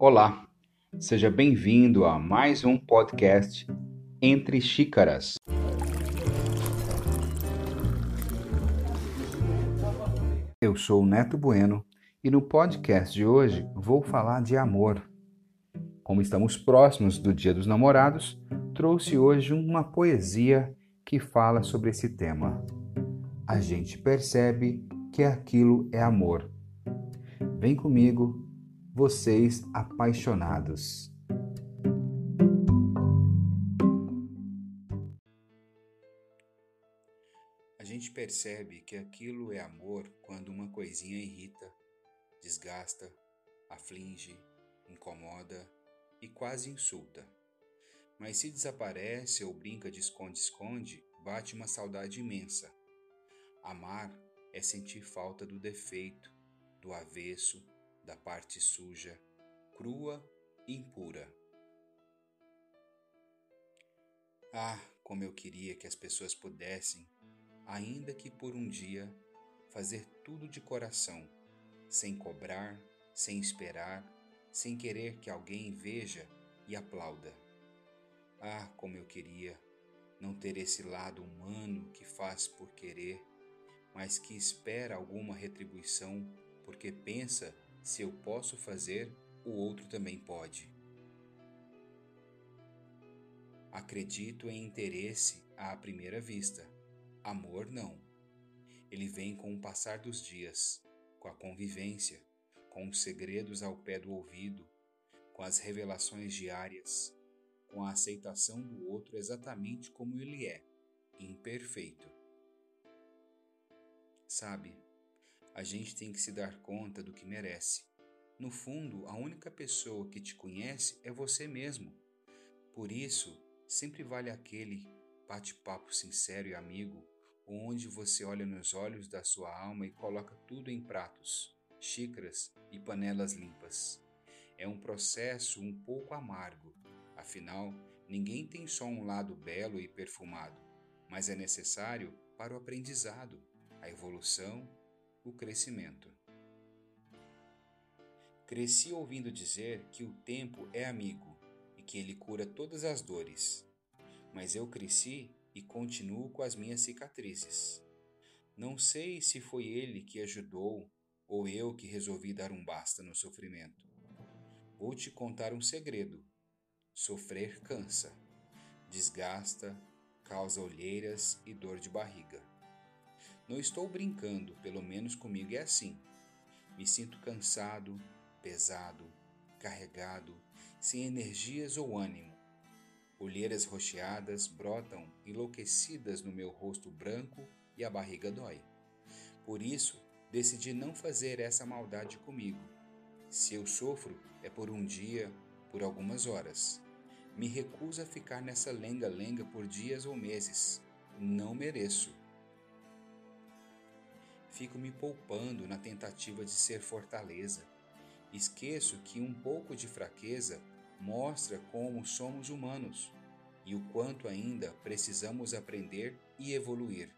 Olá, seja bem-vindo a mais um podcast Entre Xícaras. Eu sou o Neto Bueno e no podcast de hoje vou falar de amor. Como estamos próximos do Dia dos Namorados, trouxe hoje uma poesia que fala sobre esse tema. A gente percebe que aquilo é amor. Vem comigo vocês apaixonados. A gente percebe que aquilo é amor quando uma coisinha irrita, desgasta, aflige, incomoda e quase insulta. Mas se desaparece ou brinca de esconde-esconde, bate uma saudade imensa. Amar é sentir falta do defeito, do avesso, da parte suja, crua e impura. Ah, como eu queria que as pessoas pudessem, ainda que por um dia, fazer tudo de coração, sem cobrar, sem esperar, sem querer que alguém veja e aplauda. Ah, como eu queria não ter esse lado humano que faz por querer, mas que espera alguma retribuição porque pensa se eu posso fazer, o outro também pode. Acredito em interesse à primeira vista. Amor não. Ele vem com o passar dos dias, com a convivência, com os segredos ao pé do ouvido, com as revelações diárias, com a aceitação do outro exatamente como ele é, imperfeito. Sabe, a gente tem que se dar conta do que merece. No fundo, a única pessoa que te conhece é você mesmo. Por isso, sempre vale aquele bate-papo sincero e amigo, onde você olha nos olhos da sua alma e coloca tudo em pratos, xícaras e panelas limpas. É um processo um pouco amargo, afinal, ninguém tem só um lado belo e perfumado, mas é necessário para o aprendizado, a evolução o crescimento. Cresci ouvindo dizer que o tempo é amigo e que ele cura todas as dores, mas eu cresci e continuo com as minhas cicatrizes. Não sei se foi ele que ajudou ou eu que resolvi dar um basta no sofrimento. Vou te contar um segredo: sofrer cansa, desgasta, causa olheiras e dor de barriga. Não estou brincando, pelo menos comigo é assim. Me sinto cansado, pesado, carregado, sem energias ou ânimo. Olheiras rocheadas brotam enlouquecidas no meu rosto branco e a barriga dói. Por isso, decidi não fazer essa maldade comigo. Se eu sofro, é por um dia, por algumas horas. Me recuso a ficar nessa lenga-lenga por dias ou meses. Não mereço. Fico me poupando na tentativa de ser fortaleza. Esqueço que um pouco de fraqueza mostra como somos humanos e o quanto ainda precisamos aprender e evoluir.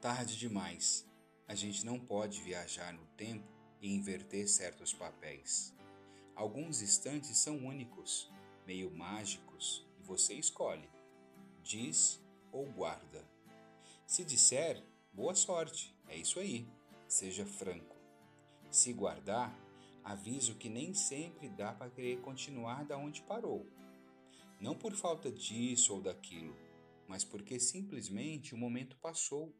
Tarde demais. A gente não pode viajar no tempo e inverter certos papéis. Alguns instantes são únicos, meio mágicos, e você escolhe: diz ou guarda. Se disser, boa sorte, é isso aí, seja franco. Se guardar, aviso que nem sempre dá para querer continuar da onde parou. Não por falta disso ou daquilo, mas porque simplesmente o momento passou.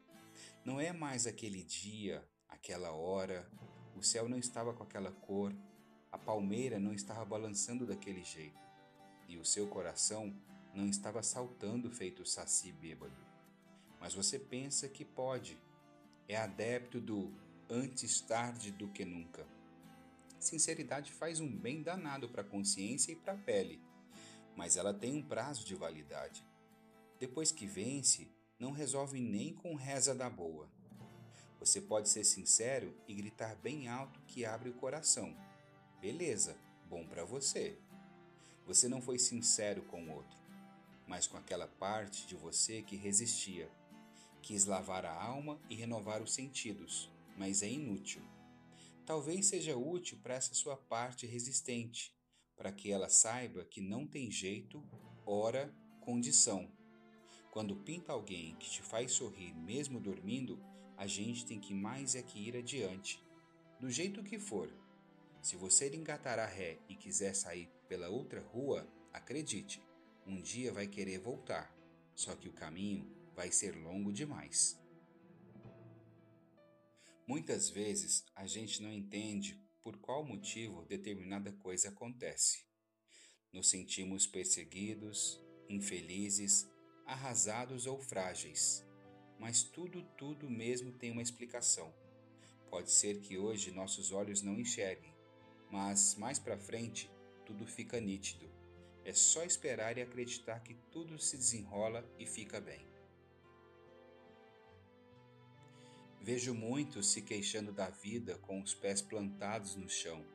Não é mais aquele dia, aquela hora, o céu não estava com aquela cor, a palmeira não estava balançando daquele jeito, e o seu coração não estava saltando feito saci bêbado mas você pensa que pode. É adepto do antes tarde do que nunca. Sinceridade faz um bem danado para a consciência e para a pele, mas ela tem um prazo de validade. Depois que vence, não resolve nem com reza da boa. Você pode ser sincero e gritar bem alto que abre o coração. Beleza, bom para você. Você não foi sincero com o outro, mas com aquela parte de você que resistia Quis lavar a alma e renovar os sentidos, mas é inútil. talvez seja útil para essa sua parte resistente, para que ela saiba que não tem jeito, hora, condição. Quando pinta alguém que te faz sorrir mesmo dormindo, a gente tem que mais é que ir adiante, do jeito que for. Se você engatar a ré e quiser sair pela outra rua, acredite, um dia vai querer voltar, só que o caminho vai ser longo demais. Muitas vezes a gente não entende por qual motivo determinada coisa acontece. Nos sentimos perseguidos, infelizes, arrasados ou frágeis. Mas tudo, tudo mesmo tem uma explicação. Pode ser que hoje nossos olhos não enxerguem, mas mais para frente tudo fica nítido. É só esperar e acreditar que tudo se desenrola e fica bem. Vejo muitos se queixando da vida com os pés plantados no chão.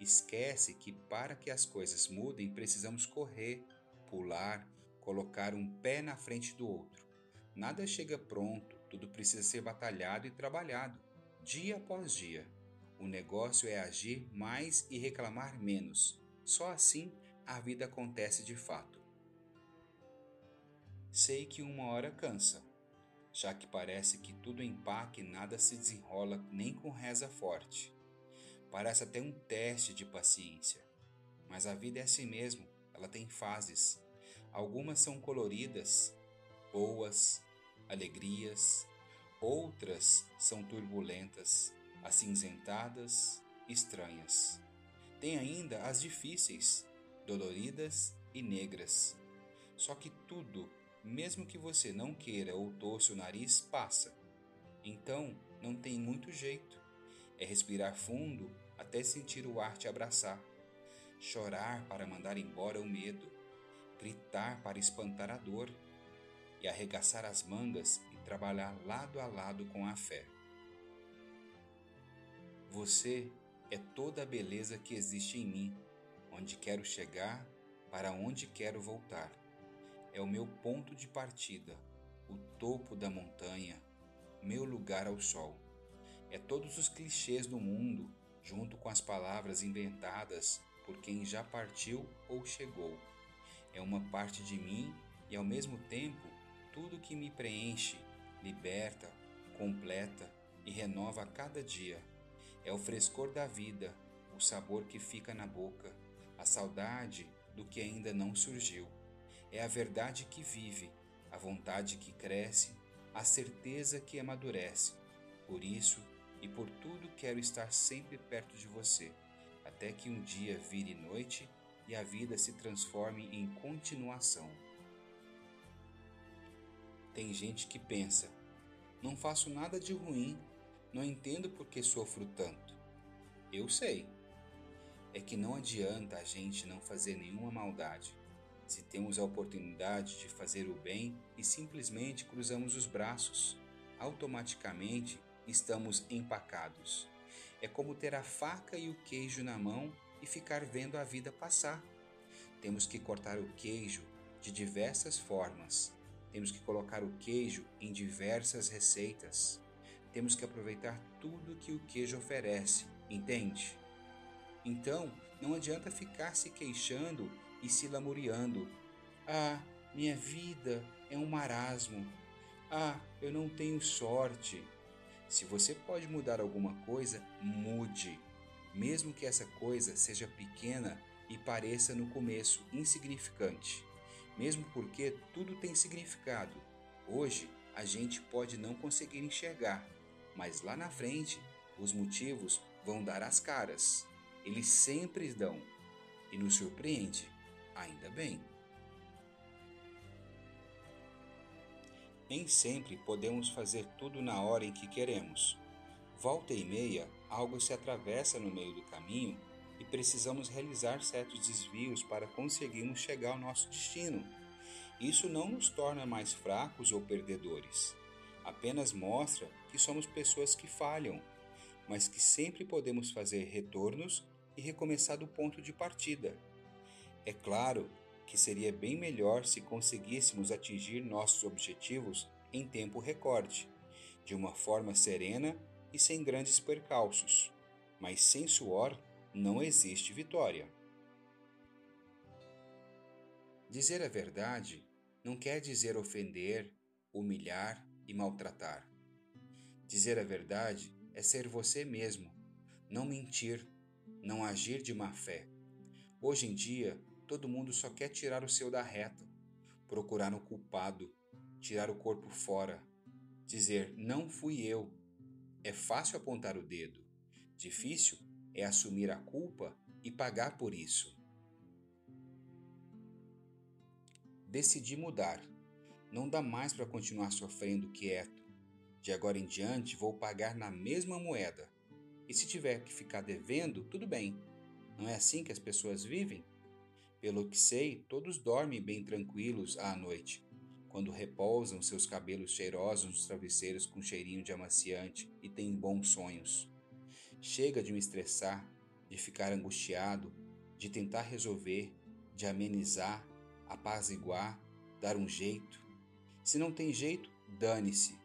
Esquece que para que as coisas mudem precisamos correr, pular, colocar um pé na frente do outro. Nada chega pronto, tudo precisa ser batalhado e trabalhado, dia após dia. O negócio é agir mais e reclamar menos. Só assim a vida acontece de fato. Sei que uma hora cansa, já que parece que tudo empaque e nada se desenrola nem com reza forte. Parece até um teste de paciência. Mas a vida é assim mesmo, ela tem fases. Algumas são coloridas, boas, alegrias, outras são turbulentas, acinzentadas, estranhas. Tem ainda as difíceis, doloridas e negras. Só que tudo, mesmo que você não queira ou torça o nariz, passa. Então, não tem muito jeito. É respirar fundo até sentir o ar te abraçar, chorar para mandar embora o medo, gritar para espantar a dor e arregaçar as mangas e trabalhar lado a lado com a fé. Você é toda a beleza que existe em mim, onde quero chegar, para onde quero voltar. É o meu ponto de partida, o topo da montanha, meu lugar ao sol. É todos os clichês do mundo, junto com as palavras inventadas por quem já partiu ou chegou é uma parte de mim e ao mesmo tempo tudo que me preenche, liberta, completa e renova a cada dia. É o frescor da vida, o sabor que fica na boca, a saudade do que ainda não surgiu. É a verdade que vive, a vontade que cresce, a certeza que amadurece. Por isso e por tudo quero estar sempre perto de você, até que um dia vire noite e a vida se transforme em continuação. Tem gente que pensa: não faço nada de ruim, não entendo por que sofro tanto. Eu sei. É que não adianta a gente não fazer nenhuma maldade. Se temos a oportunidade de fazer o bem e simplesmente cruzamos os braços, automaticamente estamos empacados. É como ter a faca e o queijo na mão e ficar vendo a vida passar. Temos que cortar o queijo de diversas formas. Temos que colocar o queijo em diversas receitas. Temos que aproveitar tudo que o queijo oferece, entende? Então, não adianta ficar se queixando e se lamuriando. Ah, minha vida é um marasmo. Ah, eu não tenho sorte. Se você pode mudar alguma coisa, mude mesmo que essa coisa seja pequena e pareça no começo insignificante. Mesmo porque tudo tem significado. Hoje a gente pode não conseguir enxergar, mas lá na frente os motivos vão dar as caras. Eles sempre dão e nos surpreende, ainda bem. Nem sempre podemos fazer tudo na hora em que queremos. Volta e meia, algo se atravessa no meio do caminho e precisamos realizar certos desvios para conseguirmos chegar ao nosso destino. Isso não nos torna mais fracos ou perdedores, apenas mostra que somos pessoas que falham, mas que sempre podemos fazer retornos e recomeçar do ponto de partida. É claro que seria bem melhor se conseguíssemos atingir nossos objetivos em tempo recorde, de uma forma serena e sem grandes percalços. mas sem suor não existe vitória. Dizer a verdade não quer dizer ofender, humilhar e maltratar. Dizer a verdade é ser você mesmo, não mentir, não agir de má fé. Hoje em dia, todo mundo só quer tirar o seu da reta, procurar um culpado, tirar o corpo fora, dizer não fui eu. É fácil apontar o dedo, difícil é assumir a culpa e pagar por isso. Decidi mudar. Não dá mais para continuar sofrendo quieto. De agora em diante vou pagar na mesma moeda. E se tiver que ficar devendo, tudo bem. Não é assim que as pessoas vivem? Pelo que sei, todos dormem bem tranquilos à noite, quando repousam seus cabelos cheirosos nos travesseiros com cheirinho de amaciante e têm bons sonhos. Chega de me estressar, de ficar angustiado, de tentar resolver, de amenizar, apaziguar, dar um jeito. Se não tem jeito, dane-se.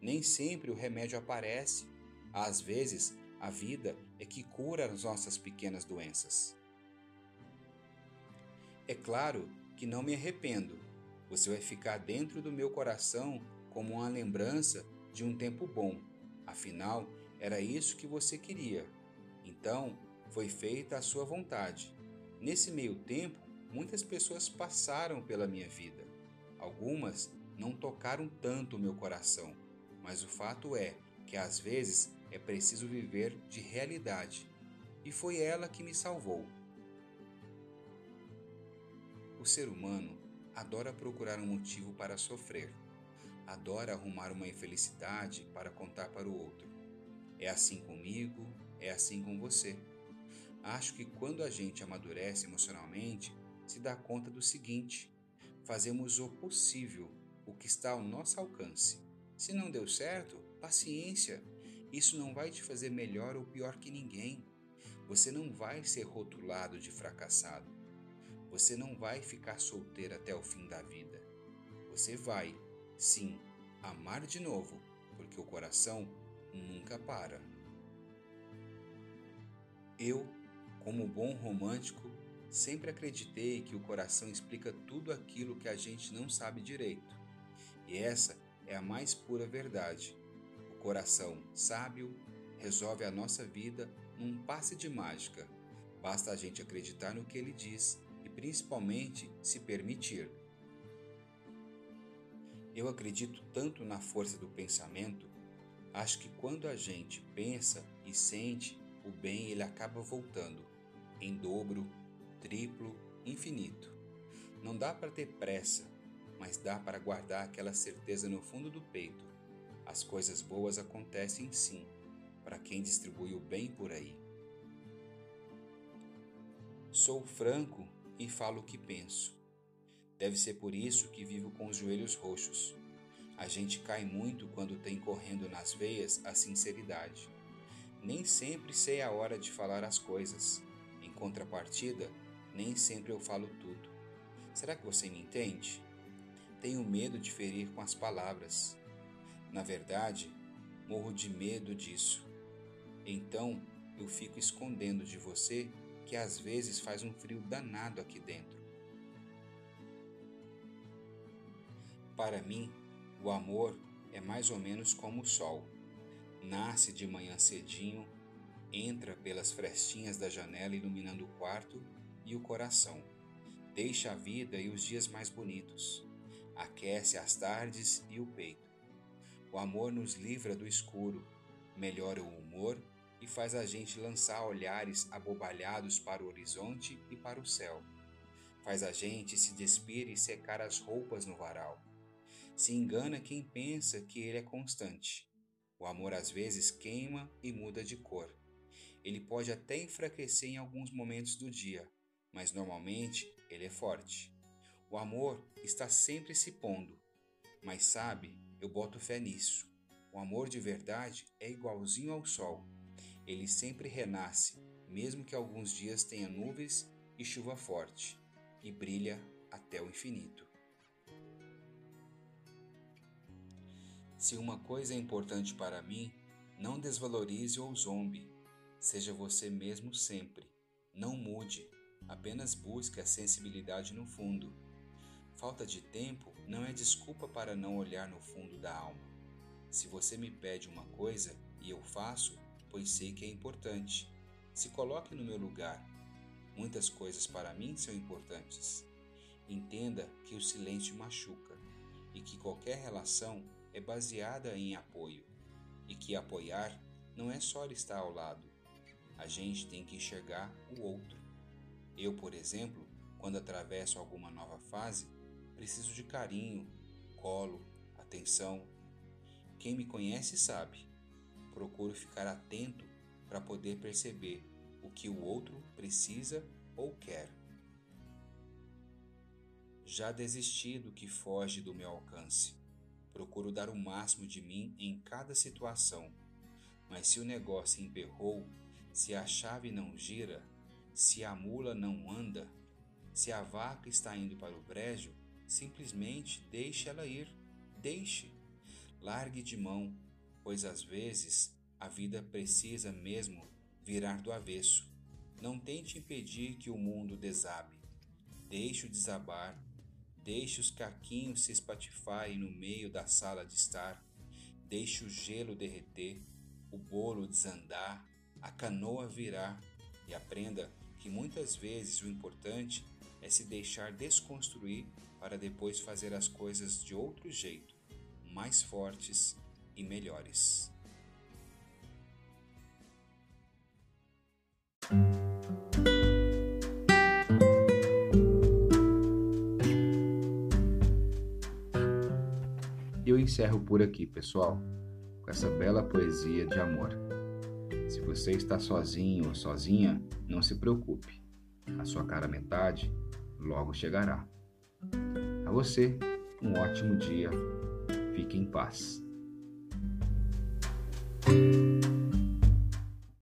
Nem sempre o remédio aparece. Às vezes, a vida é que cura as nossas pequenas doenças. É claro que não me arrependo. Você vai ficar dentro do meu coração como uma lembrança de um tempo bom. Afinal, era isso que você queria. Então, foi feita a sua vontade. Nesse meio tempo, muitas pessoas passaram pela minha vida. Algumas não tocaram tanto o meu coração, mas o fato é que às vezes é preciso viver de realidade. E foi ela que me salvou. O ser humano adora procurar um motivo para sofrer, adora arrumar uma infelicidade para contar para o outro. É assim comigo, é assim com você. Acho que quando a gente amadurece emocionalmente, se dá conta do seguinte: fazemos o possível, o que está ao nosso alcance. Se não deu certo, paciência. Isso não vai te fazer melhor ou pior que ninguém. Você não vai ser rotulado de fracassado. Você não vai ficar solteiro até o fim da vida. Você vai, sim, amar de novo, porque o coração nunca para. Eu, como bom romântico, Sempre acreditei que o coração explica tudo aquilo que a gente não sabe direito. E essa é a mais pura verdade. O coração sábio resolve a nossa vida num passe de mágica. Basta a gente acreditar no que ele diz principalmente se permitir. Eu acredito tanto na força do pensamento, acho que quando a gente pensa e sente, o bem ele acaba voltando em dobro triplo, infinito. Não dá para ter pressa, mas dá para guardar aquela certeza no fundo do peito. As coisas boas acontecem sim, para quem distribui o bem por aí. Sou franco e falo o que penso. Deve ser por isso que vivo com os joelhos roxos. A gente cai muito quando tem correndo nas veias a sinceridade. Nem sempre sei a hora de falar as coisas. Em contrapartida, nem sempre eu falo tudo. Será que você me entende? Tenho medo de ferir com as palavras. Na verdade, morro de medo disso. Então, eu fico escondendo de você que às vezes faz um frio danado aqui dentro. Para mim, o amor é mais ou menos como o sol. Nasce de manhã cedinho, entra pelas frestinhas da janela iluminando o quarto e o coração. Deixa a vida e os dias mais bonitos. Aquece as tardes e o peito. O amor nos livra do escuro, melhora o humor e faz a gente lançar olhares abobalhados para o horizonte e para o céu. Faz a gente se despir e secar as roupas no varal. Se engana quem pensa que ele é constante. O amor às vezes queima e muda de cor. Ele pode até enfraquecer em alguns momentos do dia, mas normalmente ele é forte. O amor está sempre se pondo, mas sabe, eu boto fé nisso. O amor de verdade é igualzinho ao sol. Ele sempre renasce, mesmo que alguns dias tenha nuvens e chuva forte, e brilha até o infinito. Se uma coisa é importante para mim, não desvalorize ou zombe. Seja você mesmo sempre. Não mude, apenas busque a sensibilidade no fundo. Falta de tempo não é desculpa para não olhar no fundo da alma. Se você me pede uma coisa e eu faço, pois sei que é importante. Se coloque no meu lugar. Muitas coisas para mim são importantes. Entenda que o silêncio machuca e que qualquer relação é baseada em apoio e que apoiar não é só estar ao lado. A gente tem que enxergar o outro. Eu, por exemplo, quando atravesso alguma nova fase, preciso de carinho, colo, atenção. Quem me conhece sabe. Procuro ficar atento para poder perceber o que o outro precisa ou quer. Já desisti do que foge do meu alcance. Procuro dar o máximo de mim em cada situação. Mas se o negócio emperrou, se a chave não gira, se a mula não anda, se a vaca está indo para o brejo, simplesmente deixe ela ir. Deixe. Largue de mão, pois às vezes a vida precisa mesmo virar do avesso. Não tente impedir que o mundo desabe. Deixe-o desabar. Deixe os caquinhos se espatifarem no meio da sala de estar. Deixe o gelo derreter, o bolo desandar, a canoa virar. E aprenda que muitas vezes o importante é se deixar desconstruir para depois fazer as coisas de outro jeito, mais fortes e melhores. Eu encerro por aqui, pessoal, com essa bela poesia de amor. Se você está sozinho ou sozinha, não se preocupe. A sua cara metade logo chegará. A você, um ótimo dia. Fique em paz.